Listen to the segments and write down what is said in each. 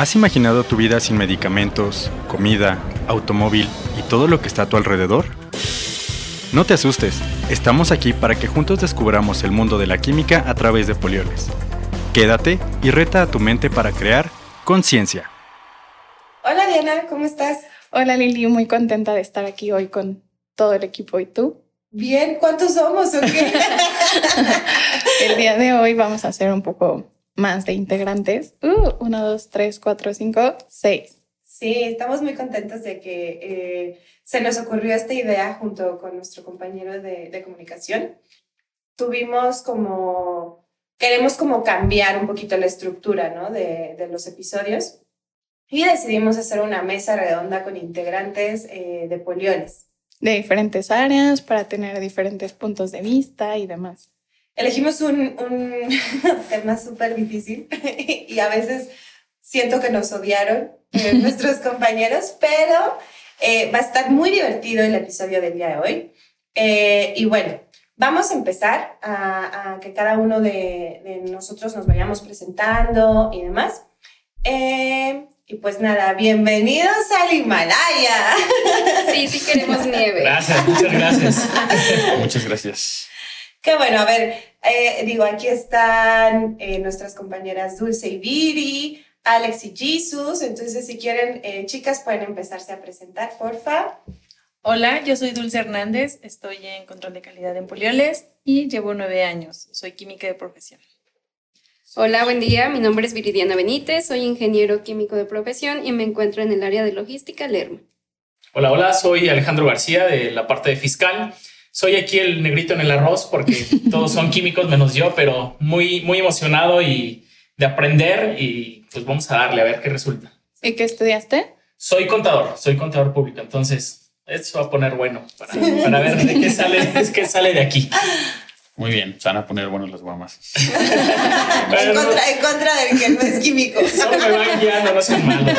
¿Has imaginado tu vida sin medicamentos, comida, automóvil y todo lo que está a tu alrededor? No te asustes, estamos aquí para que juntos descubramos el mundo de la química a través de polioles. Quédate y reta a tu mente para crear conciencia. Hola Diana, ¿cómo estás? Hola Lili, muy contenta de estar aquí hoy con todo el equipo. ¿Y tú? Bien, ¿cuántos somos o qué? el día de hoy vamos a hacer un poco más de integrantes. Uh, uno, dos, tres, cuatro, cinco, seis. Sí, estamos muy contentos de que eh, se nos ocurrió esta idea junto con nuestro compañero de, comunicación. Tuvimos como, queremos como cambiar un poquito la estructura ¿no? de, de los episodios y decidimos hacer una mesa redonda con integrantes eh, de poliones. De diferentes áreas para tener diferentes puntos de vista y demás elegimos un, tema súper difícil y a veces siento que nos odiaron eh, nuestros compañeros, pero eh, va a estar muy divertido el episodio del día de hoy. Eh, y bueno, vamos a empezar a, que cada uno de, nosotros nos vayamos presentando y demás. y pues nada, bienvenidos al Himalaya. Sí, sí queremos nieve. Gracias, muchas gracias. muchas gracias. Qué bueno, a ver, eh, digo, aquí están eh, nuestras compañeras Dulce y Viri, Alex y Jesus. Entonces, si quieren, eh, chicas, pueden empezarse a presentar, porfa. Hola, yo soy Dulce Hernández, estoy en control de calidad en Polioles y llevo nueve años. Soy química de profesión. Hola, buen día. Mi nombre es Viridiana Benítez, soy ingeniero químico de profesión y me encuentro en el área de logística Lerma. Hola, hola, soy Alejandro García de la parte de fiscal soy aquí el negrito en el arroz porque todos son químicos menos yo, pero muy, muy emocionado y de aprender y pues vamos a darle a ver qué resulta. ¿Y qué estudiaste? Soy contador, soy contador público, entonces esto va a poner bueno para, para ver de qué sale, qué sale de aquí. Muy bien, se van a poner buenos los guamas. en, contra, en contra del que no es químico. Me van guiando, no son malos.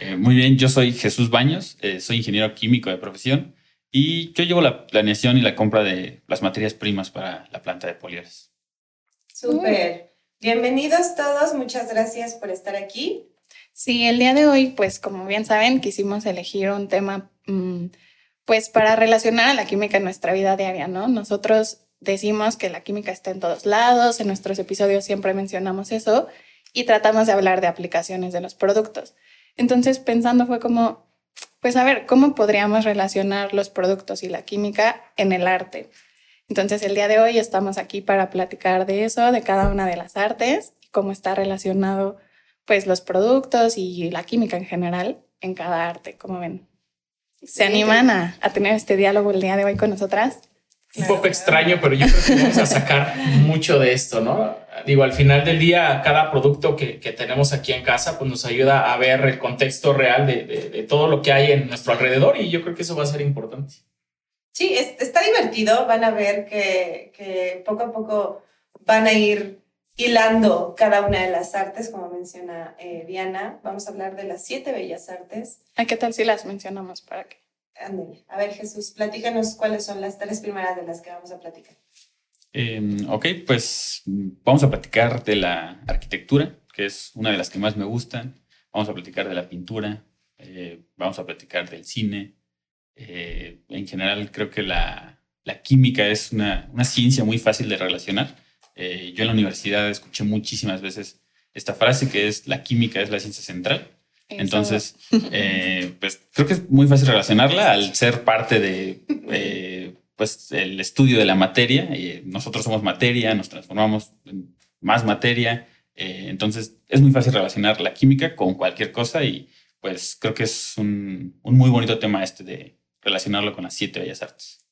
Eh, muy bien, yo soy Jesús Baños, eh, soy ingeniero químico de profesión. Y yo llevo la planeación y la compra de las materias primas para la planta de polioles. Súper. Bienvenidos todos, muchas gracias por estar aquí. Sí, el día de hoy, pues como bien saben, quisimos elegir un tema, mm, pues para relacionar a la química en nuestra vida diaria, ¿no? Nosotros decimos que la química está en todos lados, en nuestros episodios siempre mencionamos eso y tratamos de hablar de aplicaciones de los productos. Entonces, pensando fue como, pues a ver, ¿cómo podríamos relacionar los productos y la química en el arte? Entonces el día de hoy estamos aquí para platicar de eso, de cada una de las artes y cómo está relacionado pues los productos y la química en general en cada arte, como ven. ¿Se animan a, a tener este diálogo el día de hoy con nosotras? Un poco extraño, pero yo creo que vamos a sacar mucho de esto, ¿no? Digo, al final del día, cada producto que, que tenemos aquí en casa, pues nos ayuda a ver el contexto real de, de, todo lo que hay en nuestro alrededor y yo creo que eso va a ser importante. Sí, está divertido, van a ver que, que poco a poco van a ir hilando cada una de las artes, como menciona eh, Diana. Vamos a hablar de las siete bellas artes. ¿A qué tal si las mencionamos para qué? A ver, Jesús, platícanos cuáles son las tres primeras de las que vamos a platicar. Em, ok, pues vamos a platicar de la arquitectura, que es una de las que más me gustan. Vamos a platicar de la pintura, eh, vamos a platicar del cine. Eh, en general, creo que la, la química es una, una, ciencia muy fácil de relacionar. Eh, yo en la universidad escuché muchísimas veces esta frase que es la química es la ciencia central. Entonces, eh, pues creo que es muy fácil relacionarla al ser parte de eh, pues el estudio de la materia. y nosotros somos materia, nos transformamos en más materia. Eh, entonces, es muy fácil relacionar la química con cualquier cosa y pues creo que es un, un muy bonito tema este de relacionarlo con las siete bellas artes.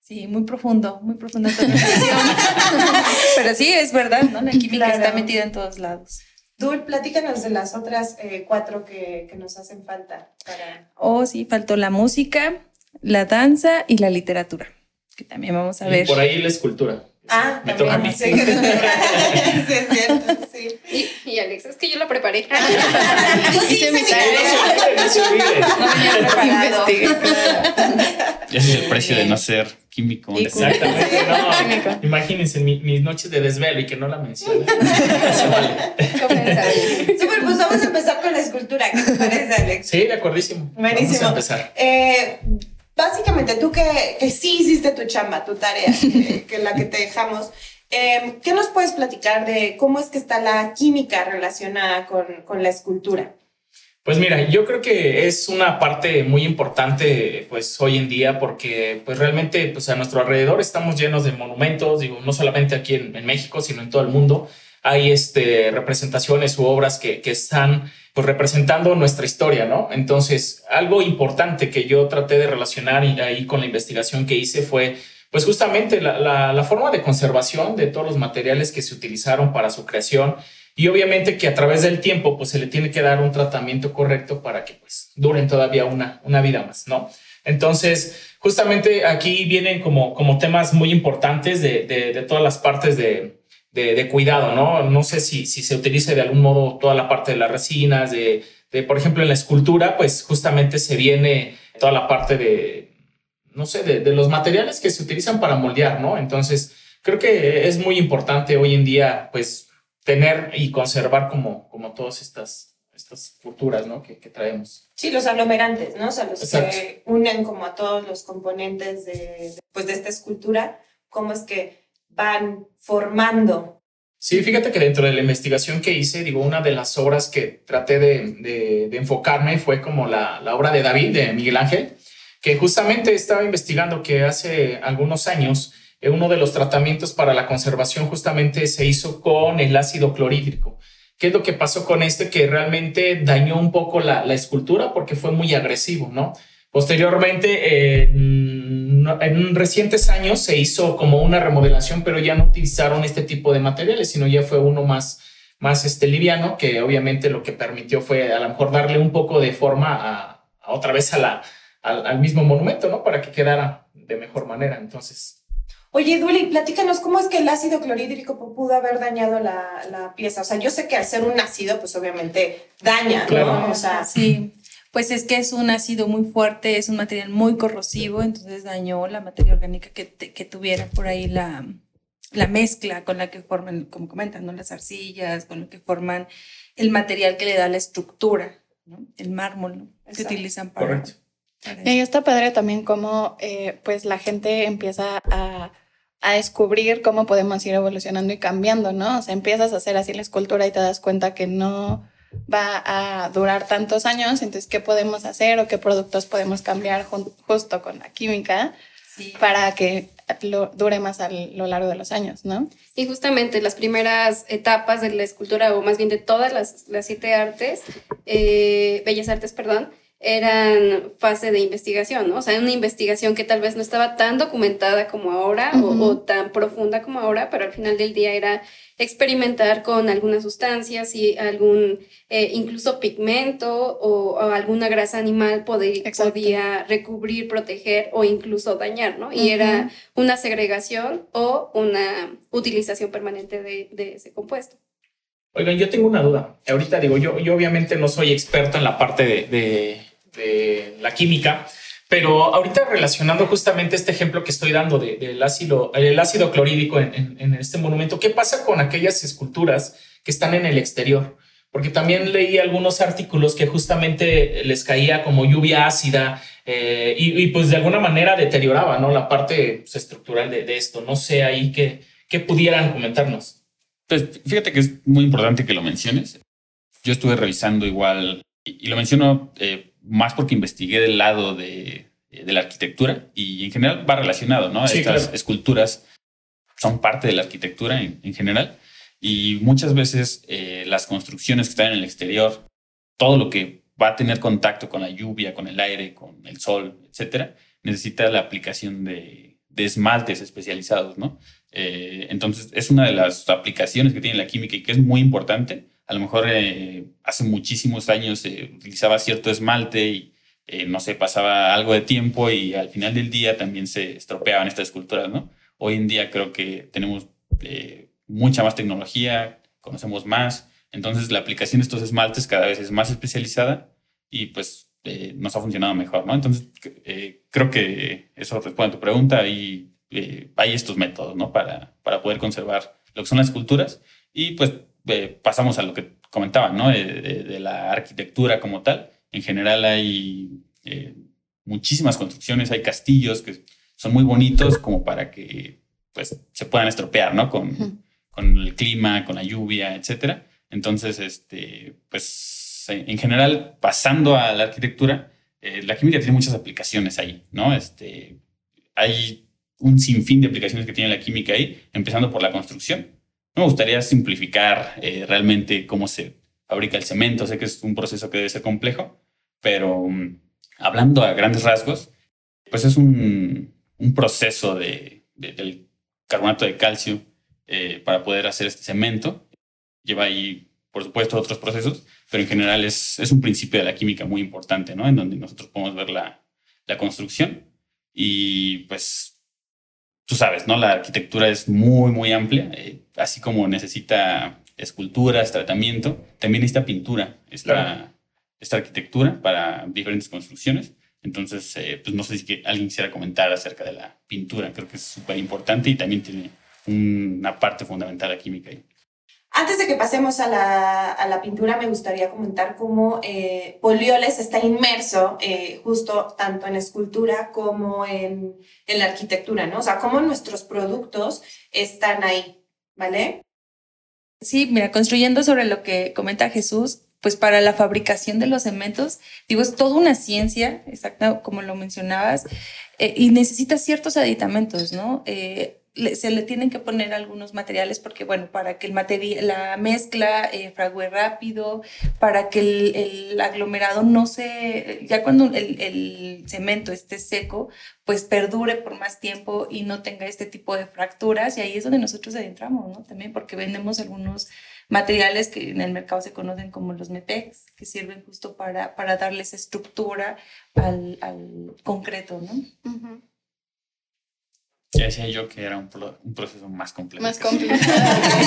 Sí, muy profundo, muy profundo. Pero sí, es verdad, ¿no? La química está metida en todos lados. Dul, platícanos de las otras eh, cuatro que, que, nos hacen falta. Para... Oh, sí, faltó la música, la danza y la literatura, que también vamos a ver. por ahí la escultura. Ah, me toca a mí. Sí, es cierto, sí. Y, y Alex. Es que yo lo preparé. Sí Hice mi tarea. No se olvide. No venía preparado. Investigué. Ese es el precio de no ser químico. Y Exactamente, Químico. no. Imagínense mi- mis noches de desvelo y que no la mencionen. No se vale. Súper, pues vamos a empezar con la escultura. ¿Qué te parece, Alex? Sí, de acuerdísimo. Buenísimo. Vamos a empezar. Eh, básicamente, tú que, que sí hiciste tu chamba, tu tarea, que, que la que te dejamos, eh, ¿qué nos puedes platicar de cómo es que está la química relacionada con, con la escultura? Pues mira, yo creo que es una parte muy importante pues hoy en día porque pues realmente pues a nuestro alrededor estamos llenos de monumentos, digo, no solamente aquí en, en México, sino en todo el mundo. Hay este, representaciones u obras que, que están pues representando nuestra historia, ¿no? Entonces, algo importante que yo traté de relacionar ahí con la investigación que hice fue pues justamente la, la, forma de conservación de todos los materiales que se utilizaron para su creación y obviamente que a través del tiempo pues se le tiene que dar un tratamiento correcto para que pues duren todavía una, una vida más, ¿no? Entonces, justamente aquí vienen como, como temas muy importantes de, de todas las partes de, de, de, cuidado, ¿no? No sé si, si se utilice de algún modo toda la parte de las resinas, de, de, por ejemplo, en la escultura, pues justamente se viene toda la parte de, no sé, de, de los materiales que se utilizan para moldear, ¿no? Entonces, creo que es muy importante hoy en día, pues, tener y conservar como, como todas estas, estas culturas ¿no? que, que traemos. Sí, los aglomerantes, ¿no? O sea, los Exacto. que unen como a todos los componentes de, de, pues, de esta escultura, cómo es que van formando. Sí, fíjate que dentro de la investigación que hice, digo, una de las obras que traté de, enfocarme fue como la, obra de David, de Miguel Ángel, que justamente estaba investigando que hace algunos años eh, uno de los tratamientos para la conservación justamente se hizo con el ácido clorhídrico. ¿Qué es lo que pasó con este? Que realmente dañó un poco la, la escultura porque fue muy agresivo, ¿no? Posteriormente, eh, en recientes años se hizo como una remodelación, pero ya no utilizaron este tipo de materiales, sino ya fue uno más, más este, liviano, que obviamente lo que permitió fue a lo mejor darle un poco de forma a, a otra vez a la, al, al mismo monumento, ¿no? Para que quedara de mejor manera. Entonces, Oye, Duli, platícanos cómo es que el ácido clorhídrico pudo haber dañado la, la, pieza. O sea, yo sé que al ser un ácido, pues obviamente daña, Claro. ¿no? O sea, Sí, pues es que es un ácido muy fuerte, es un material muy corrosivo, entonces dañó la materia orgánica que, te- que tuviera por ahí la, la mezcla con la que forman, como comentan, ¿no? las arcillas, con lo que forman el material que le da la estructura, ¿no? el mármol ¿no? que Exacto. utilizan para, correcto. para Y está padre también cómo eh, pues la gente empieza a, a descubrir cómo podemos ir evolucionando y cambiando, ¿no? O sea, empiezas a hacer así la escultura y te das cuenta que no va a durar tantos años, entonces, ¿qué podemos hacer o qué productos podemos cambiar justo con la química Sí. para que lo, dure más a lo largo de los años, ¿no? Y justamente las primeras etapas de la escultura, o más bien de todas las, las siete artes, eh, bellas artes, perdón, eran fase de investigación, ¿no? O sea, una investigación que tal vez no estaba tan documentada como ahora o, tan profunda como ahora, pero al final del día era experimentar con algunas sustancias y algún, eh, incluso pigmento o, o alguna grasa animal podía recubrir, proteger o incluso dañar, ¿no? Y era una segregación o una utilización permanente de, de ese compuesto. Oigan, yo tengo una duda. Ahorita digo, yo, yo obviamente no soy experto en la parte de, de- de la química, pero ahorita relacionando justamente este ejemplo que estoy dando de- del ácido, el ácido clorhídrico en, en- en este monumento, ¿qué pasa con aquellas esculturas que están en el exterior? Porque también leí algunos artículos que justamente les caía como lluvia ácida eh, y, y, pues de alguna manera deterioraba ¿no? la parte pues, estructural de, de esto. No sé ahí que, que pudieran comentarnos. Pues fíjate que es muy importante que lo menciones. Yo estuve revisando igual, y, y lo menciono eh, más porque investigué del lado de, de la arquitectura y en general va relacionado, ¿no? Sí, Estas claro. esculturas son parte de la arquitectura en, en general y muchas veces eh, las construcciones que están en el exterior, todo lo que va a tener contacto con la lluvia, con el aire, con el sol, etcétera, necesita la aplicación de, de esmaltes especializados, ¿no? Eh, entonces, es una de las aplicaciones que tiene la química y que es muy importante. A lo mejor eh, hace muchísimos años se utilizaba cierto esmalte y, eh, no sé, pasaba algo de tiempo y al final del día también se estropeaban estas esculturas, ¿no? Hoy en día creo que tenemos eh, mucha más tecnología, conocemos más, Entonces la aplicación de estos esmaltes cada vez es más especializada y pues eh, nos ha funcionado mejor, ¿no? Entonces eh, creo que eso responde a tu pregunta y eh, hay estos métodos, ¿no? Para, para poder conservar lo que son las esculturas y pues pasamos a lo que comentaba, ¿no? De, la arquitectura como tal. En general hay muchísimas construcciones, hay castillos que son muy bonitos como para que pues se puedan estropear, ¿no? Con, con el clima, con la lluvia, etcétera. Entonces, este, pues en general, pasando a la arquitectura, eh, la química tiene muchas aplicaciones ahí, ¿no? Este, hay un sinfín de aplicaciones que tiene la química ahí, empezando por la construcción. Me gustaría simplificar eh, realmente cómo se fabrica el cemento. Sé que es un proceso que debe ser complejo, pero um, hablando a grandes rasgos, pues es un, un proceso de, del carbonato de calcio eh, para poder hacer este cemento lleva ahí, por supuesto, otros procesos, pero en general es, es un principio de la química muy importante, ¿no? En donde nosotros podemos ver la, la construcción y pues tú sabes, ¿no? La arquitectura es muy, muy amplia, eh, así como necesita esculturas, tratamiento, también necesita pintura, esta, esta arquitectura para diferentes construcciones. Entonces, eh, pues no sé si que alguien quisiera comentar acerca de la pintura, creo que es súper importante y también tiene una parte fundamental la química ahí. Antes de que pasemos a la, a la pintura, me gustaría comentar cómo eh, Polioles está inmerso eh, justo tanto en escultura como en, en, la arquitectura, ¿no? O sea, cómo nuestros productos están ahí, ¿vale? Sí, mira, construyendo sobre lo que comenta Jesús, pues para la fabricación de los cementos, digo, es toda una ciencia, exacta como lo mencionabas, eh, y necesita ciertos aditamentos, ¿no? Eh, se le tienen que poner algunos materiales porque, bueno, para que el material, la mezcla eh, frague rápido, para que el, el, aglomerado no se, ya cuando el, el, cemento esté seco, pues perdure por más tiempo y no tenga este tipo de fracturas. Y ahí es donde nosotros adentramos, ¿no? También porque vendemos algunos materiales que en el mercado se conocen como los MEPEX, que sirven justo para, para darles estructura al, al concreto, ¿no? Ya decía yo que era un, un proceso más complejo. Más complejo.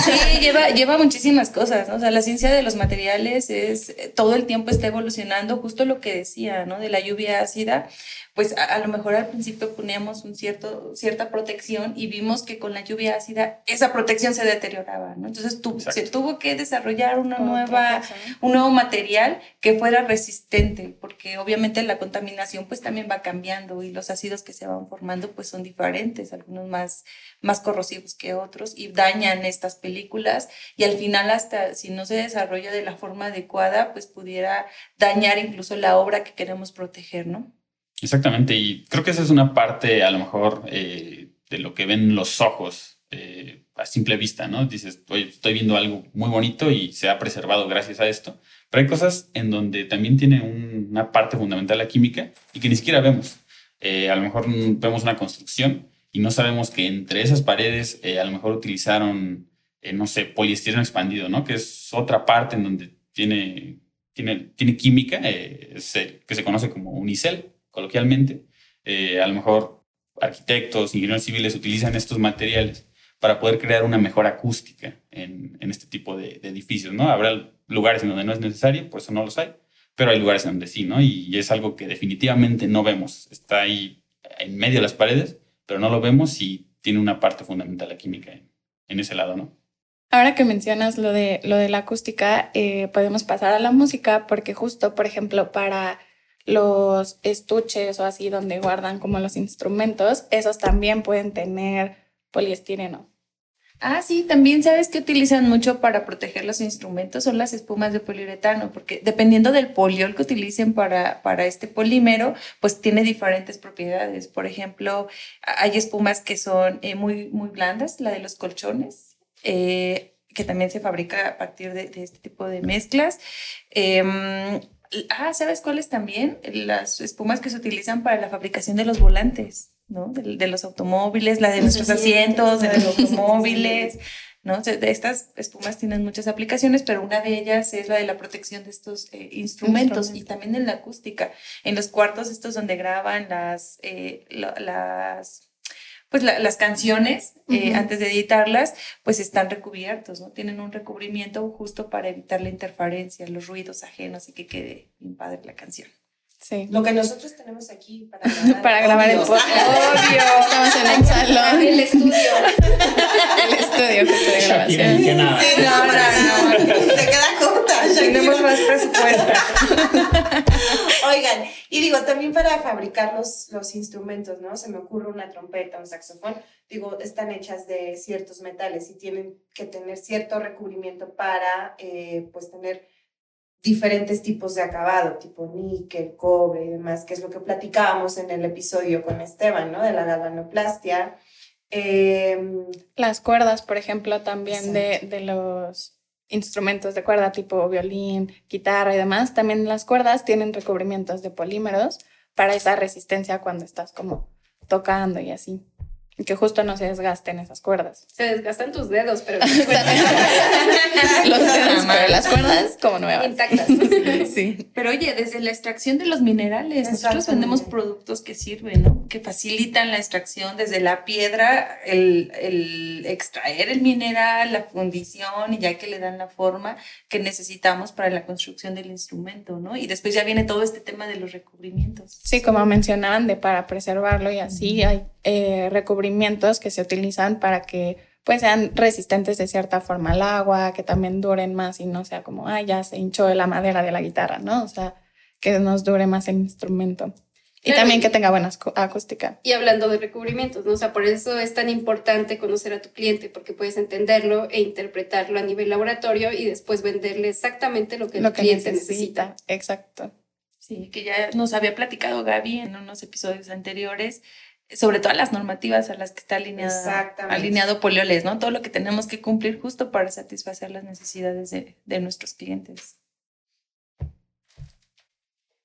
sí, lleva, lleva muchísimas cosas, ¿no? O sea, la ciencia de los materiales es, eh, todo el tiempo está evolucionando, justo lo que decía, ¿no? De la lluvia ácida, pues a, lo mejor al principio poníamos un cierto, cierta protección y vimos que con la lluvia ácida esa protección se deterioraba, ¿no? Entonces tu, se tuvo que desarrollar una nueva, un nuevo material que fuera resistente, porque obviamente la contaminación pues también va cambiando y los ácidos que se van formando pues son diferentes, algunos más, más corrosivos que otros y dañan estas películas y al final hasta si no se desarrolla de la forma adecuada pues pudiera dañar incluso la obra que queremos proteger, ¿no? Exactamente, y creo que esa es una parte a lo mejor eh, de lo que ven los ojos eh, a simple vista, ¿no? Dices, estoy viendo algo muy bonito y se ha preservado gracias a esto, pero hay cosas en donde también tiene una parte fundamental la química y que ni siquiera vemos. Eh, a lo mejor vemos una construcción y no sabemos que entre esas paredes a lo mejor utilizaron, no sé, poliestireno expandido, ¿no? Que es otra parte en donde tiene, tiene, tiene química que se conoce como unicel coloquialmente, eh, a lo mejor arquitectos, ingenieros civiles utilizan estos materiales para poder crear una mejor acústica en, en este tipo de, edificios, ¿no? Habrá lugares en donde no es necesario, por eso no los hay, pero hay lugares en donde sí, ¿no? Y, es algo que definitivamente no vemos. Está ahí en medio de las paredes, pero no lo vemos y tiene una parte fundamental la química en, ese lado, ¿no? Ahora que mencionas lo de, lo de la acústica, eh, podemos pasar a la música porque justo, por ejemplo, para los estuches o así donde guardan como los instrumentos, esos también pueden tener poliestireno. Ah, sí, también sabes que utilizan mucho para proteger los instrumentos son las espumas de poliuretano, porque dependiendo del poliol que utilicen para, para este polímero, pues tiene diferentes propiedades. Por ejemplo, hay espumas que son eh, muy, muy blandas, la de los colchones, eh, que también se fabrica a partir de, este tipo de mezclas. Em, Ah, ¿sabes cuáles también? Las espumas que se utilizan para la fabricación de los volantes, ¿no? De, los automóviles, la de nuestros asientos, de los automóviles, ¿no? estas espumas tienen muchas aplicaciones, pero una de ellas es la de la protección de estos eh, instrumentos y también en la acústica. En los cuartos estos donde graban las, eh, las pues las canciones, eh, antes de editarlas, pues están recubiertos, ¿no? Tienen un recubrimiento justo para evitar la interferencia, los ruidos ajenos y que quede bien padre la canción. Sí. Lo que nosotros tenemos aquí para grabar, para grabar el podcast. Obvio. Estamos en el salón. El estudio. el estudio que de grabación. Sí, no, no, no. Se queda corta. Tenemos más presupuesto. Oigan, y digo, también para fabricar los, los instrumentos, ¿no? Se me ocurre una trompeta, un saxofón. Digo, están hechas de ciertos metales y tienen que tener cierto recubrimiento para, eh, pues, tener diferentes tipos de acabado, tipo níquel, cobre y demás, que es lo que platicábamos en el episodio con Esteban, ¿no? De la galvanoplastia. Em, Las cuerdas, por ejemplo, también de, de, los instrumentos de cuerda, tipo violín, guitarra y demás, también las cuerdas tienen recubrimientos de polímeros para esa resistencia cuando estás como tocando y así que justo no se desgasten esas cuerdas. Se desgastan tus dedos, pero los dedos, pero las cuerdas como nuevas. Intactas. sí. Pero oye, desde la extracción de los minerales, nosotros vendemos productos que sirven, ¿no? Que facilitan la extracción desde la piedra, el, el extraer el mineral, la fundición y ya que le dan la forma que necesitamos para la construcción del instrumento, ¿no? Y después ya viene todo este tema de los recubrimientos. Sí, como mencionaban, de para preservarlo y así hay eh, recubrimientos que se utilizan para que pues sean resistentes de cierta forma al agua, que también duren más y no sea como, ah, ya se hinchó la madera de la guitarra, ¿no? O sea, que nos dure más el instrumento. Y también que tenga buena acústica. Y hablando de recubrimientos, ¿no? O sea, por eso es tan importante conocer a tu cliente, porque puedes entenderlo e interpretarlo a nivel laboratorio y después venderle exactamente lo que el cliente necesita. necesita. Exacto. Sí, que ya nos había platicado Gaby en unos episodios anteriores, sobre todas las normativas a las que está alineado, alineado Polioles, ¿no? Todo lo que tenemos que cumplir justo para satisfacer las necesidades de, de nuestros clientes.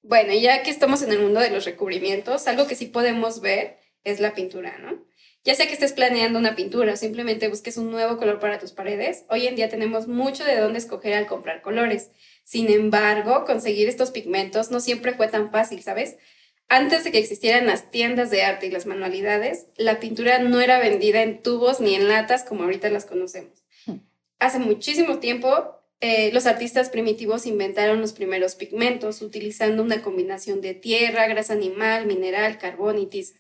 Bueno, ya que estamos en el mundo de los recubrimientos, algo que sí podemos ver es la pintura, ¿no? Ya sea que estés planeando una pintura o simplemente busques un nuevo color para tus paredes, hoy en día tenemos mucho de dónde escoger al comprar colores. Sin embargo, conseguir estos pigmentos no siempre fue tan fácil, ¿sabes? Antes de que existieran las tiendas de arte y las manualidades, la pintura no era vendida en tubos ni en latas como ahorita las conocemos. Hmm. Hace muchísimo tiempo, eh, los artistas primitivos inventaron los primeros pigmentos utilizando una combinación de tierra, grasa animal, mineral, carbón y tiza.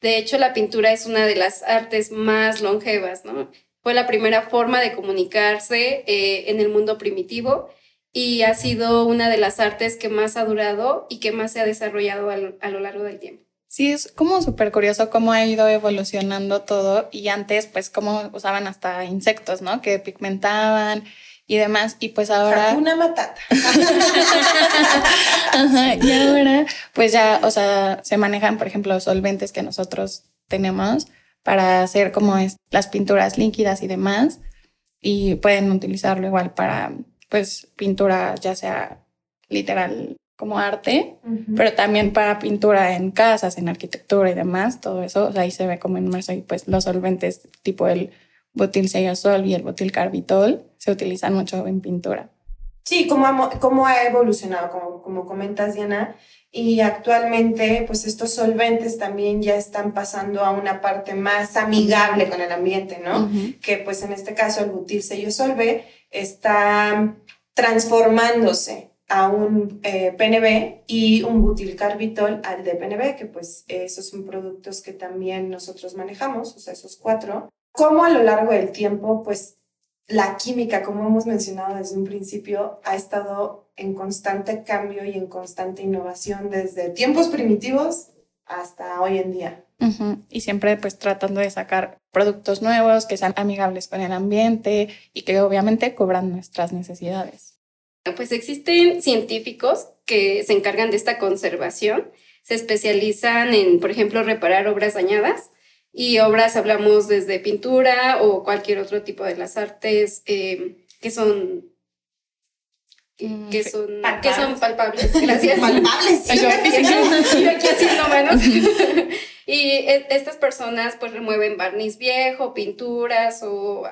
De hecho, la pintura es una de las artes más longevas, ¿no? Fue la primera forma de comunicarse eh, en el mundo primitivo y ha sido una de las artes que más ha durado y que más se ha desarrollado a lo, largo del tiempo. Sí, es como súper curioso cómo ha ido evolucionando todo y antes pues cómo usaban hasta insectos, ¿no? Que pigmentaban y demás y pues ahora... Una matata. y ahora pues ya, o sea, se manejan por ejemplo solventes que nosotros tenemos para hacer como es, las pinturas líquidas y demás y pueden utilizarlo igual para pues pintura ya sea literal como arte, pero también para pintura en casas, en arquitectura y demás, todo eso, ahí se ve como inmerso y pues los solventes tipo el sol y el butil carbitol se utilizan mucho en pintura. Sí, como ha, como ha evolucionado, como, como comentas Diana, y actualmente pues estos solventes también ya están pasando a una parte más amigable con el ambiente, ¿no? Que pues en este caso el butil sello solve está transformándose a un eh, PNB y un butilcarbitol al DPNB, que pues esos son productos que también nosotros manejamos, o sea, esos cuatro. Como a lo largo del tiempo, pues la química, como hemos mencionado desde un principio, ha estado en constante cambio y en constante innovación desde tiempos primitivos hasta hoy en día. Y siempre pues tratando de sacar productos nuevos que sean amigables con el ambiente y que obviamente cubran nuestras necesidades. Pues existen científicos que se encargan de esta conservación, se especializan en, por ejemplo, reparar obras dañadas y obras hablamos desde pintura o cualquier otro tipo de las artes eh, que son mm, que son palpables. que son palpables gracias palpables yo, aquí haciendo manos y e, estas personas pues remueven barniz viejo, pinturas o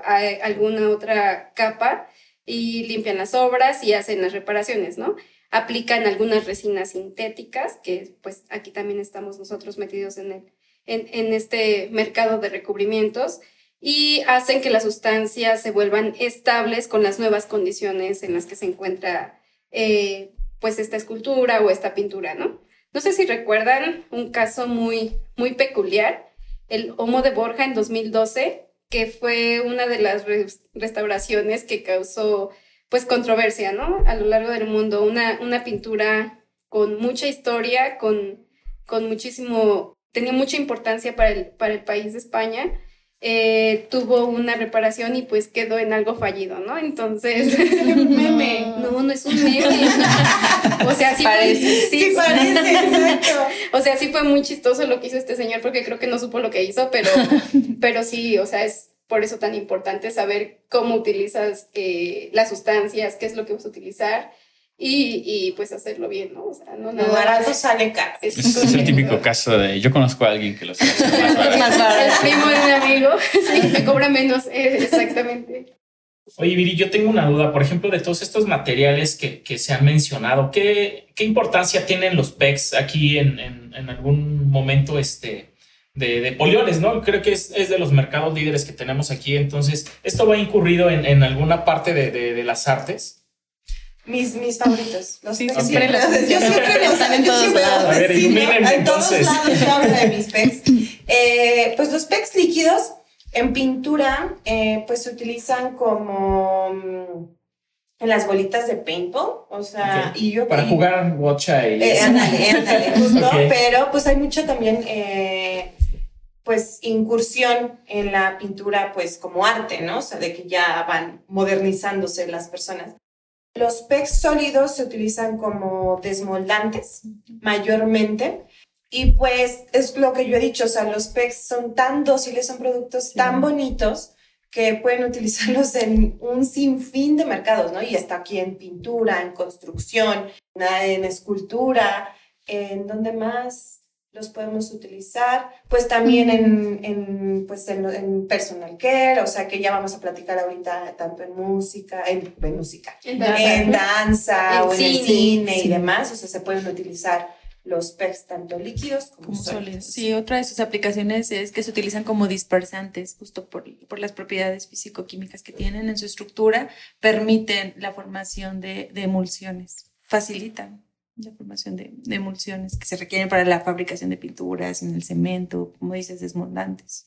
alguna otra capa y limpian las obras y hacen las reparaciones, ¿no? Aplican algunas resinas sintéticas, que pues aquí también estamos nosotros metidos en el, en, este mercado de recubrimientos y hacen que las sustancias se vuelvan estables con las nuevas condiciones en las que se encuentra eh, pues esta escultura o esta pintura, ¿no? No sé si recuerdan un caso muy, muy peculiar, el Homo de Borja en 2012, que fue una de las restauraciones que causó pues controversia, ¿no? A lo largo del mundo, una, una pintura con mucha historia, con, con muchísimo, tenía mucha importancia para el, para el país de España eh, tuvo una reparación y pues quedó en algo fallido, ¿no? Entonces... un meme. No, no es un meme. o sea, sí parece. sí, parece, exacto. O sea, sí fue muy chistoso lo que hizo este señor porque creo que no supo lo que hizo, pero, pero sí, o sea, es por eso tan importante saber cómo utilizas eh, las sustancias, qué es lo que vas a utilizar y, y, pues hacerlo bien, ¿no? O sea, no nada. barato sale caro. Es, es el típico caso de yo conozco a alguien que lo hace más barato. El primo de un amigo, sí, me cobra menos, eh, exactamente. Oye, Viri, yo tengo una duda, por ejemplo, de todos estos materiales que, que se han mencionado, ¿qué, ¿qué, importancia tienen los PECs aquí en, en, en algún momento este, de, de, polioles, ¿no? Creo que es, es, de los mercados líderes que tenemos aquí, entonces, ¿esto va incurrido en, en alguna parte de, de, de las artes? Mis, mis favoritos. Los sí, pecs. siempre los, yo siempre los están en todos lados. A ver, ilumínenme, En todos lados yo hablo de mis pecs. Eh, pues los pecs líquidos en pintura eh, pues se utilizan como mm, en las bolitas de paintball, o sea, y yo Para y- jugar bocha y... eh, ándale, ándale, justo, pero pues hay mucha también eh, pues incursión en la pintura pues como arte, ¿no? O sea, de que ya van modernizándose las personas. Los PECs sólidos se utilizan como desmoldantes mayormente. Y pues es lo que yo he dicho, o sea, los PECs son tan dóciles, son productos tan bonitos que pueden utilizarlos en un sinfín de mercados, ¿no? Y está aquí en pintura, en construcción, en escultura, en donde más los podemos utilizar, pues también en, en, pues en, en personal care, o sea que ya vamos a platicar ahorita tanto en música, en, en música, En danza. o en el cine. cine y Sí. demás, o sea, se pueden utilizar los PECs tanto líquidos como, como sólidos. sólidos. Sí, otra de sus aplicaciones es que se utilizan como dispersantes, justo por, por las propiedades físico-químicas que tienen en su estructura, permiten la formación de, de emulsiones, facilitan la formación de, de emulsiones que se requieren para la fabricación de pinturas, en el cemento, como dices, desmoldantes.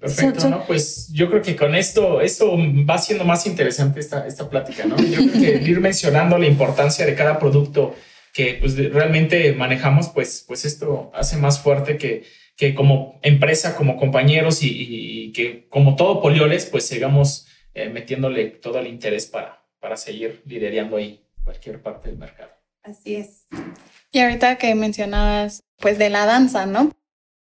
Perfecto, ¿no? Pues yo creo que con esto, esto va siendo más interesante esta, esta plática, ¿no? Yo creo que ir mencionando la importancia de cada producto que pues, realmente manejamos, pues, pues esto hace más fuerte que, que como empresa, como compañeros y, y- y que como todo Polioles, pues sigamos eh, metiéndole todo el interés para, para seguir liderando ahí cualquier parte del mercado. Así es. Y ahorita que mencionabas, pues de la danza, ¿no?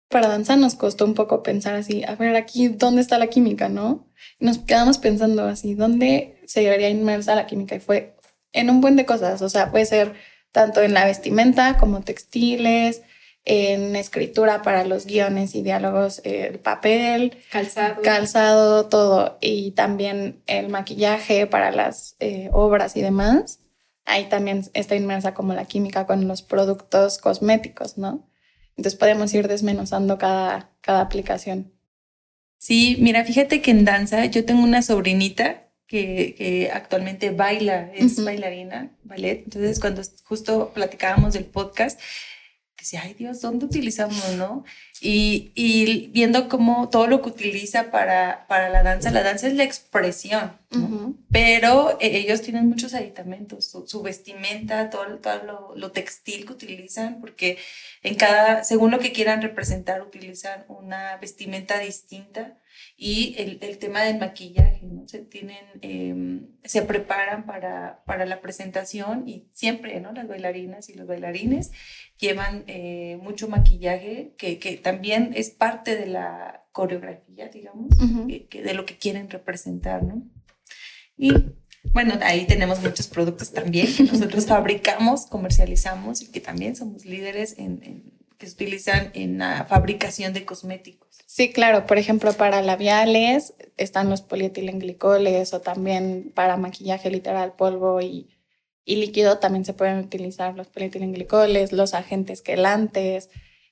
Para danza nos costó un poco pensar así, a ver, aquí, ¿dónde está la química, no? Y nos quedamos pensando así, ¿dónde se vería inmersa la química? Y fue en un buen de cosas, o sea, puede ser tanto en la vestimenta como textiles, en escritura para los guiones y diálogos, el papel, Calzado. calzado, todo, y también el maquillaje para las eh, obras y demás. Ahí también está inmersa como la química con los productos cosméticos, ¿no? Entonces podemos ir desmenuzando cada, cada aplicación. Sí, mira, fíjate que en danza yo tengo una sobrinita que, que actualmente baila, es Ujú. bailarina, ballet. Entonces, cuando justo platicábamos del podcast, decía, ay Dios, ¿dónde utilizamos, no? Y, y viendo cómo todo lo que utiliza para, para la danza, la danza es la expresión, pero eh, ellos tienen muchos aditamentos, su, su vestimenta, todo, todo lo, lo textil que utilizan, porque en cada, según lo que quieran representar, utilizan una vestimenta distinta y el, el tema del maquillaje, ¿no? Se tienen, eh, se preparan para, para la presentación y siempre, ¿no? Las bailarinas y los bailarines llevan eh, mucho maquillaje que, que también es parte de la coreografía, digamos, Ujú. que- que de lo que quieren representar, ¿no? Y bueno, ahí tenemos muchos productos también que nosotros fabricamos, comercializamos y que también somos líderes en, que se utilizan en la fabricación de cosméticos. Sí, claro. Por ejemplo, para labiales están los polietilenglicoles o también para maquillaje literal, polvo y, y líquido también se pueden utilizar los polietilenglicoles, los agentes quelantes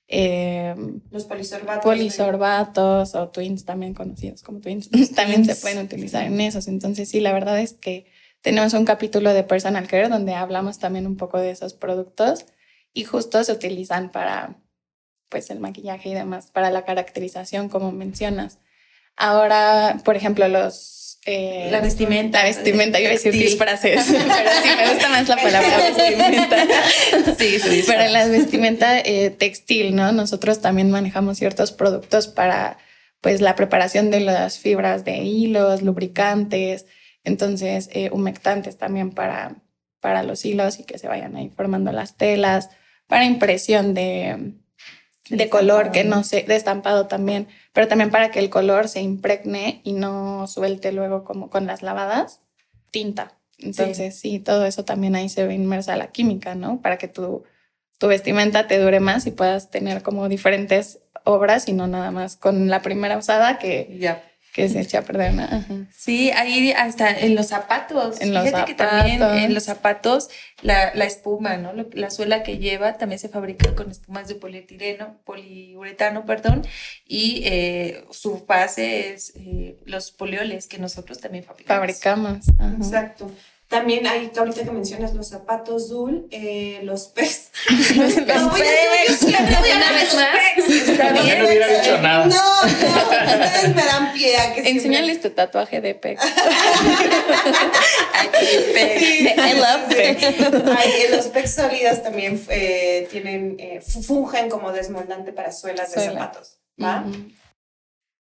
eh, Los polisorbatos. polisorbatos o twins también conocidos como twins también se pueden utilizar en esos. Entonces sí, la verdad es que tenemos un capítulo de personal care donde hablamos también un poco de esos productos y justo se utilizan para pues el maquillaje y demás, para la caracterización como mencionas. Ahora, por ejemplo, los eh, La vestimenta. la vestimenta, yo iba a decir Textil. disfraces, pero sí me gusta más la palabra vestimenta. Sí, dice. Pero en la vestimenta eh, textil, ¿no? Nosotros también manejamos ciertos productos para, pues, la preparación de las fibras de hilos, lubricantes, entonces, eh, humectantes también para, para los hilos y que se vayan ahí formando las telas, para impresión de, de color, que no se, de estampado también, pero también para que el color se impregne y no suelte luego como con las lavadas, tinta. Entonces, sí, todo eso también ahí se ve inmersa la química, ¿no? Para que tu, tu vestimenta te dure más y puedas tener como diferentes obras y no nada más con la primera usada que, Ya. Que se echa a perder. Sí, ahí hasta en los zapatos. En los Fíjate que también zapatos. en los zapatos la, la espuma, ¿no? La suela que lleva también se fabrica con espumas de polietileno, poliuretano, perdón, y eh, su base es eh, los polioles que nosotros también fabricamos. Fabricamos. ajá. Exacto. También hay, ahorita que mencionas los zapatos Dul, eh, los pez. Los No, voy Una vez más. no hubiera dicho nada. No, no, ustedes me dan pie a que siempre- tu tatuaje de pex. Ay, qué pe- Sí. De I love pex. Ay, los pecs sólidos también eh, tienen, eh, fu- fungen como desmoldante para suelas de zapatos. ¿va?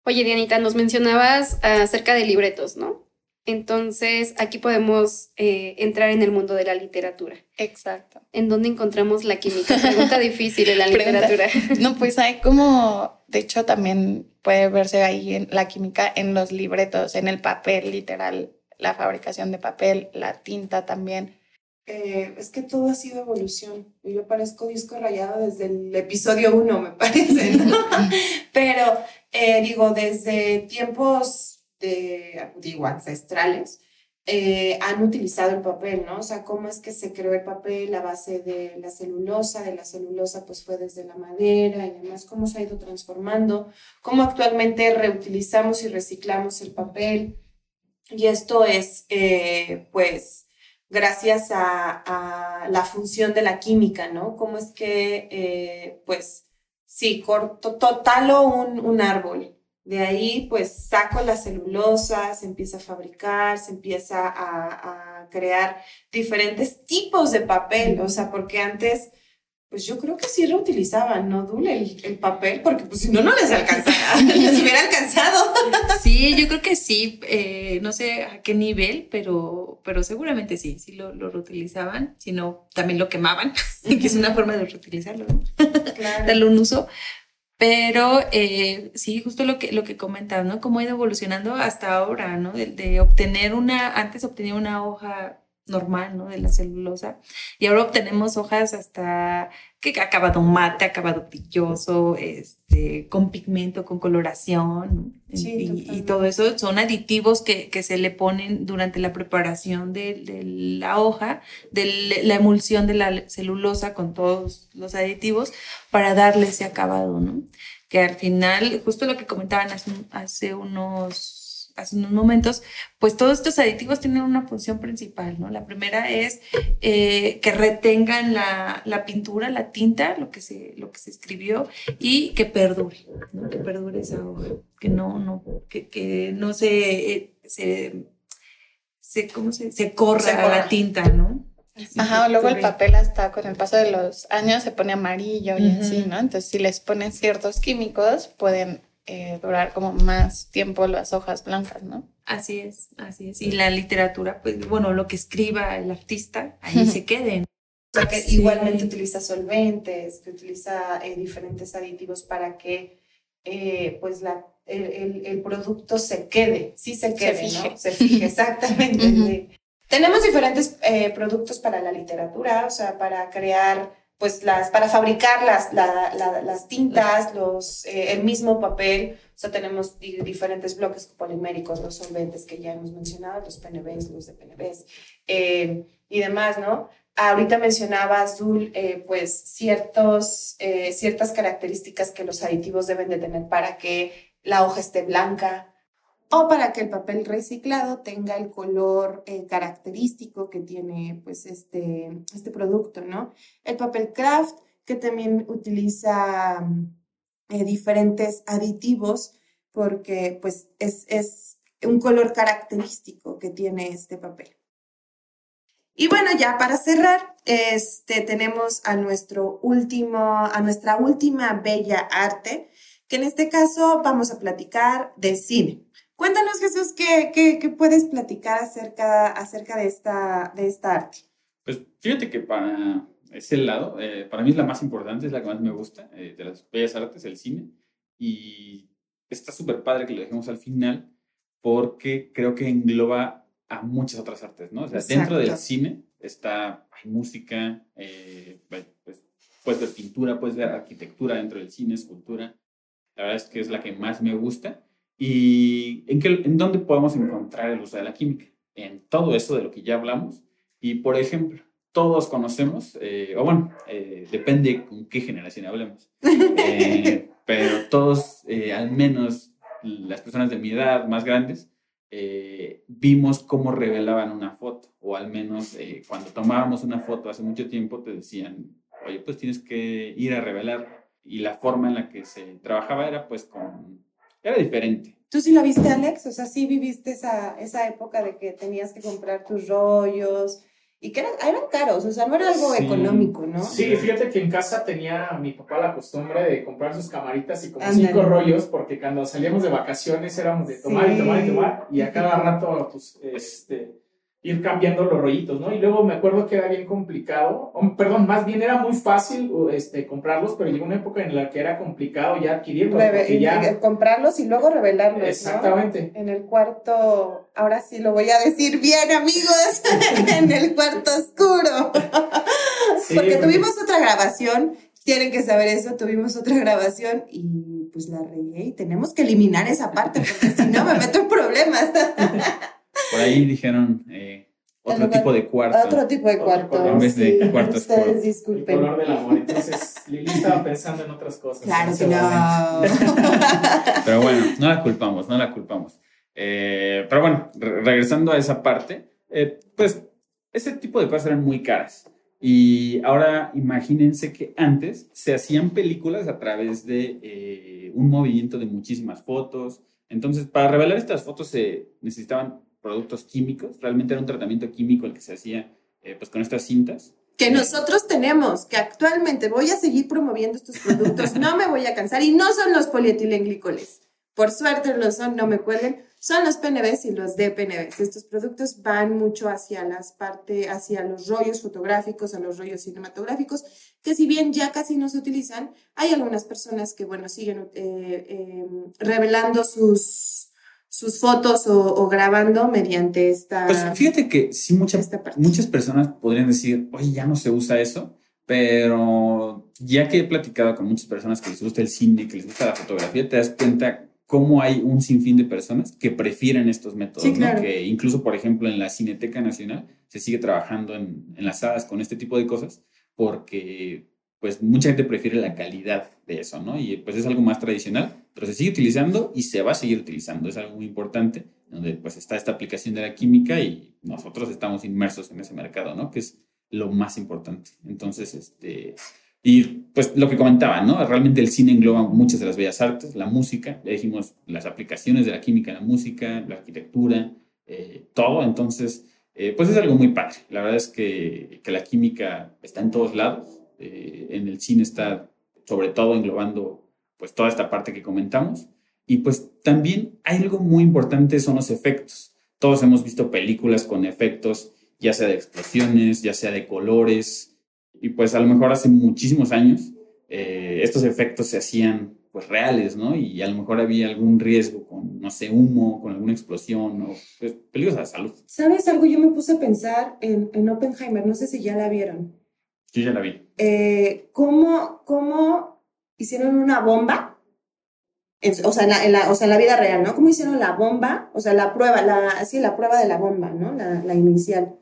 Oye, Dianita, nos mencionabas acerca de libretos, ¿no? Entonces, aquí podemos eh, entrar en el mundo de la literatura. Exacto. ¿En dónde encontramos la química? Pregunta difícil en la Pregunta. literatura. No, pues hay como, de hecho también puede verse ahí en la química en los libretos, en el papel literal, la fabricación de papel, la tinta también. Eh, es que todo ha sido evolución. Y Yo parezco disco rayado desde el episodio 1, me parece, ¿no? Pero, eh, digo, desde tiempos de, digo, ancestrales, eh, han utilizado el papel, ¿no? O sea, cómo es que se creó el papel a base de la celulosa, de la celulosa pues fue desde la madera y demás, cómo se ha ido transformando, cómo actualmente reutilizamos y reciclamos el papel. Y esto es, eh, pues, gracias a, la función de la química, ¿no? Cómo es que, eh, pues, sí, corto, to- talo un, un árbol. De ahí, pues, saco la celulosa, se empieza a fabricar, se empieza a, a crear diferentes tipos de papel, o sea, porque antes, pues yo creo que sí reutilizaban, ¿no, Dule? El, el papel, porque pues si no, no les alcanzaba, les hubiera alcanzado. Sí, yo creo que sí, eh, no sé a qué nivel, pero, pero seguramente sí, sí lo, lo reutilizaban, sino también lo quemaban, que es una forma de reutilizarlo, ¿no? darle un uso. Pero eh, sí, justo lo que, lo que comentas, ¿no? Cómo ha ido evolucionando hasta ahora, ¿no? De, de obtener una, antes obtenía una hoja normal, ¿no? De la celulosa. Y ahora obtenemos hojas hasta que acabado mate, acabado brilloso, este, con pigmento, con coloración. Sí, y, y todo eso son aditivos que, que se le ponen durante la preparación de, de la hoja, de la emulsión de la celulosa con todos los aditivos para darle ese acabado, ¿no? Que al final, justo lo que comentaban hace, hace unos hace unos momentos, pues todos estos aditivos tienen una función principal, ¿no? La primera es eh, que retengan la, la, pintura, la tinta, lo que, se, lo que se escribió y que perdure, ¿no? Que perdure esa hoja, que no, no, que, que no se, eh, se, se, ¿cómo se, se corra Se corra. la tinta, ¿no? Así Ajá, luego el papel hasta con el paso de los años se pone amarillo y Ujú. así, ¿no? Entonces, si les ponen ciertos químicos, pueden eh, durar como más tiempo las hojas blancas, ¿no? Así es, así es. Y la literatura, pues bueno, lo que escriba el artista, ahí se quede. ¿no? O sea, que Sí. igualmente utiliza solventes, que utiliza eh, diferentes aditivos para que eh, pues la, el, el- el producto se quede, sí se quede. ¿no? Se fije, exactamente. Tenemos diferentes eh, productos para la literatura, o sea, para crear, pues las, para fabricar las, la- la- las tintas, los, eh, el mismo papel. O tenemos di- diferentes bloques poliméricos, los solventes que ya hemos mencionado, los PNBs, los de PNBs eh, y demás, ¿no? ahorita mencionabas, Dul, eh, pues ciertos, ciertas características que los aditivos deben de tener para que la hoja esté blanca o para que el papel reciclado tenga el color eh, característico que tiene pues este, este producto, ¿no? El papel craft que también utiliza diferentes aditivos porque pues es, es un color característico que tiene este papel. Y bueno, ya para cerrar, este, tenemos a, nuestro último, a nuestra última bella arte, que en este caso vamos a platicar de cine. Cuéntanos, Jesús, ¿qué, qué, puedes platicar acerca, acerca de, esta, de esta arte? Pues fíjate que para ese lado, eh, para mí es la más importante, es la que más me gusta eh, de las bellas artes, el cine. Y está súper padre que lo dejemos al final porque creo que engloba a muchas otras artes, ¿no? O sea, dentro del cine está, hay música, eh, pues, puedes ver pintura, puedes ver arquitectura dentro del cine, escultura. La verdad es que es la que más me gusta. ¿Y en, qué, en dónde podemos encontrar el uso de la química? En todo eso de lo que ya hablamos. Y, por ejemplo, todos conocemos, eh, o bueno, eh, depende con qué generación hablemos, pero todos, al menos las personas de mi edad más grandes, eh, vimos cómo revelaban una foto, o al menos eh, cuando tomábamos una foto hace mucho tiempo te decían, oye, pues tienes que ir a revelar, y la forma en la que se trabajaba era pues con, era diferente. ¿Tú sí lo viste, Alex? O sea, sí viviste esa, esa época de que tenías que comprar tus rollos, y que eran, eran, caros, o sea, no era algo económico, ¿no? Sí, fíjate que en casa tenía mi papá la costumbre de comprar sus camaritas y como cinco rollos, porque cuando salíamos de vacaciones éramos de tomar y tomar y tomar, y a cada rato, pues, este, ir cambiando los rollitos, ¿no? Y luego me acuerdo que era bien complicado, perdón, más bien era muy fácil este, comprarlos, pero llegó una época en la que era complicado ya adquirirlos. ya... Comprarlos y luego revelarlos. Exactamente. En el cuarto, ahora sí lo voy a decir bien, amigos, en el cuarto oscuro. porque tuvimos otra grabación, tienen que saber eso, tuvimos otra grabación y pues la regué y tenemos que eliminar esa parte porque si no me meto en problemas. Por ahí dijeron eh, otro tipo de cuarto. Otro tipo de cuarto. En vez de cuarto Ustedes disculpen. El color del amor. Entonces, Lili estaba pensando en otras cosas. Claro que no. Pero bueno, no la culpamos, no la culpamos. Eh, pero bueno, regresando a esa parte, eh, pues ese tipo de cosas eran muy caras. Y ahora imagínense que antes se hacían películas a través de un movimiento de muchísimas fotos. Entonces, para revelar estas fotos se necesitaban productos químicos, realmente era un tratamiento químico el que se hacía eh, pues con estas cintas. Que nosotros tenemos, que actualmente voy a seguir promoviendo estos productos, no me voy a cansar y no son los polietilenglicales. Por suerte lo son, no me cuelguen, son los PNBs y los DPNBs. Estos productos van mucho hacia las parte, hacia los rollos fotográficos, a los rollos cinematográficos, que si bien ya casi no se utilizan, hay algunas personas que, bueno, siguen eh, em, revelando sus, sus fotos o, grabando mediante esta... Pues fíjate que sí, muchas, muchas personas podrían decir, oye, ya no se usa eso, pero ya que he platicado con muchas personas que les gusta el cine, que les gusta la fotografía, te das cuenta cómo hay un sinfín de personas que prefieren estos métodos, que incluso, por ejemplo, en la Cineteca Nacional se sigue trabajando en, en las salas con este tipo de cosas porque pues mucha gente prefiere la calidad de eso, ¿no? Y pues es algo más tradicional, pero se sigue utilizando y se va a seguir utilizando. Es algo muy importante, donde pues está esta aplicación de la química y nosotros estamos inmersos en ese mercado, ¿no? Que es lo más importante. Entonces, este... Y pues lo que comentaba, ¿no? Realmente el cine engloba muchas de las bellas artes, la música, le dijimos las aplicaciones de la química la música, la arquitectura, eh, todo. Entonces, eh, pues es algo muy padre. La verdad es que, que la química está en todos lados eh, en el cine está sobre todo englobando pues toda esta parte que comentamos. Y pues también hay algo muy importante, son los efectos. Todos hemos visto películas con efectos, ya sea de explosiones, ya sea de colores. Y pues a lo mejor hace muchísimos años eh, estos efectos se hacían pues reales, ¿no? Y a lo mejor había algún riesgo con, no sé, humo, con alguna explosión o pues, peligros a la salud. ¿Sabes algo? Yo me puse a pensar en, en Oppenheimer, no sé si ya la vieron. Yo ya la vi. Eh, ¿cómo, ¿Cómo hicieron una bomba? o, sea, en la, o sea, en la vida real, ¿no? ¿Cómo hicieron la bomba? O sea, la prueba, la, sí, la prueba de la bomba, ¿no? La, la inicial.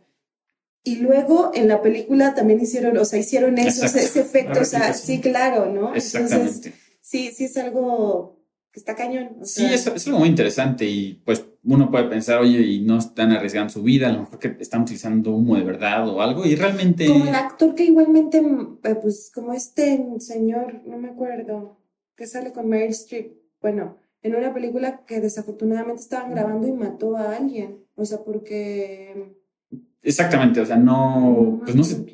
y luego en la película también hicieron, o sea, hicieron eso, ese efecto, La o sea, sí, claro, ¿no? Exactamente. Entonces, sí, sí es algo que está cañón. o Sí, es, es algo muy interesante y pues uno puede pensar, oye, y no están arriesgando su vida, a lo mejor que están utilizando humo de verdad o algo y realmente... Como el actor que igualmente, eh, pues como este señor, no me acuerdo, que sale con Meryl Streep, bueno, en una película que desafortunadamente estaban grabando y mató a alguien, o sea, porque... Exactamente, o sea, no, pues no sé,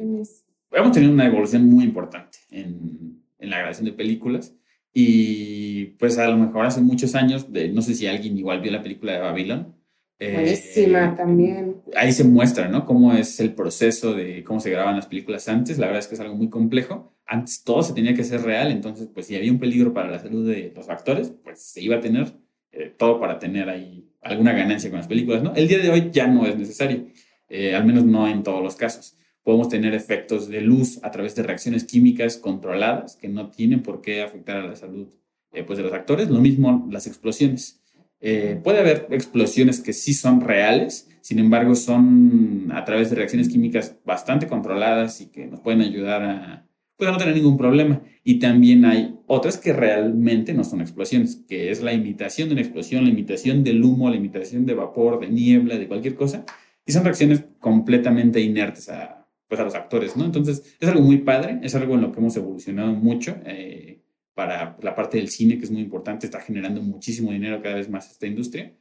hemos tenido una evolución muy importante en, en la grabación de películas y pues a lo mejor hace muchos años, de, no sé si alguien igual vio la película de Babylon. eh, Buenísima también. Ahí se muestra, ¿no? Cómo es el proceso de cómo se graban las películas antes. La verdad es que es algo muy complejo. Antes todo se tenía que hacer real, entonces pues si había un peligro para la salud de los actores, pues se iba a tener eh, todo para tener ahí alguna ganancia con las películas, ¿no? El día de hoy ya no es necesario, eh, al menos no en todos los casos. Podemos tener efectos de luz a través de reacciones químicas controladas que no tienen por qué afectar a la salud eh, pues de los actores. Lo mismo las explosiones. Eh, puede haber explosiones que sí son reales, sin embargo son a través de reacciones químicas bastante controladas y que nos pueden ayudar a, pues, no tener ningún problema. Y también hay otras que realmente no son explosiones, que es la imitación de una explosión, la imitación del humo, la imitación de vapor, de niebla, de cualquier cosa. Y son reacciones completamente inertes a, pues, a los actores, ¿no? Entonces es algo muy padre, es algo en lo que hemos evolucionado mucho. eh, para la parte del cine, que es muy importante, está generando muchísimo dinero cada vez más esta industria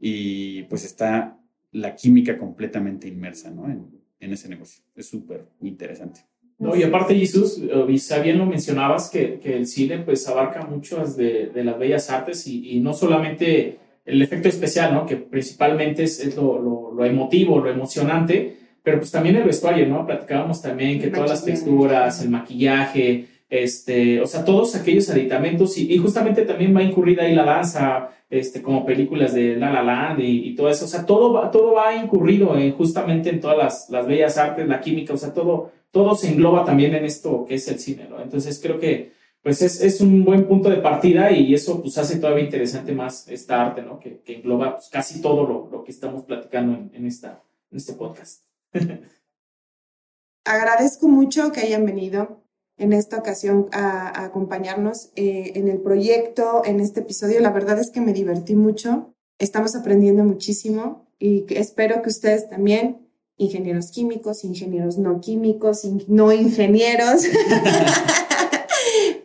y pues está la química completamente inmersa ¿no? en, ese negocio. Es súper interesante. No, y aparte, Jesús, eh, Isa, bien lo mencionabas, que, el cine pues abarca muchas de, las bellas artes y, no solamente el efecto especial, ¿no? que principalmente es, lo, emotivo, lo emocionante, pero pues también el vestuario, ¿no? Platicábamos también que El todas las texturas, el maquillaje, este, o sea, todos aquellos aditamentos y, y justamente también va incurrida ahí la danza, este, como películas de La La Land y, y todo eso, o sea, todo va, todo va incurrido en, justamente en todas las, las bellas artes, la química, o sea, todo, todo se engloba también en esto que es el cine, ¿no? Entonces creo que pues es, es un buen punto de partida y eso pues hace todavía interesante más esta arte, ¿no? Que, que engloba pues, casi todo lo, lo, que estamos platicando en, en, esta, en este podcast. Agradezco mucho que hayan venido en esta ocasión a, a acompañarnos eh, en el proyecto, en este episodio. La verdad es que me divertí mucho, estamos aprendiendo muchísimo y espero que ustedes también, ingenieros químicos, ingenieros no químicos, in, no ingenieros,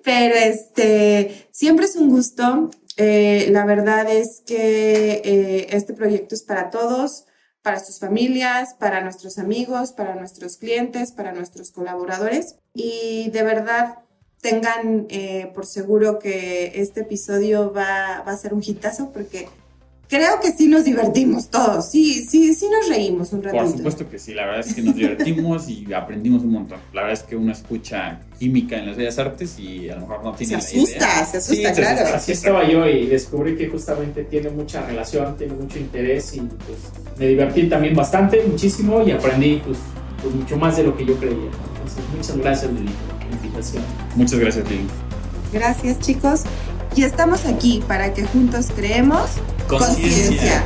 pero este, siempre es un gusto. Eh, la verdad es que eh, este proyecto es para todos para sus familias, para nuestros amigos, para nuestros clientes, para nuestros colaboradores. Y de verdad tengan eh, por seguro que este episodio va, va, a ser un hitazo porque creo que sí nos divertimos todos, sí, sí, sí nos reímos un ratito. Por supuesto que sí, la verdad es que nos divertimos y aprendimos un montón. La verdad es que uno escucha química en las bellas artes y a lo mejor no tiene se asusta, idea. Se asusta, sí, claro. Se asusta. Así estaba yo y descubrí que justamente tiene mucha relación, tiene mucho interés y pues me divertí también bastante, muchísimo y aprendí pues, pues mucho más de lo que yo creía. Entonces, muchas gracias Lili por la invitación. Muchas gracias Lili. Gracias chicos y estamos aquí para que juntos creemos conciencia.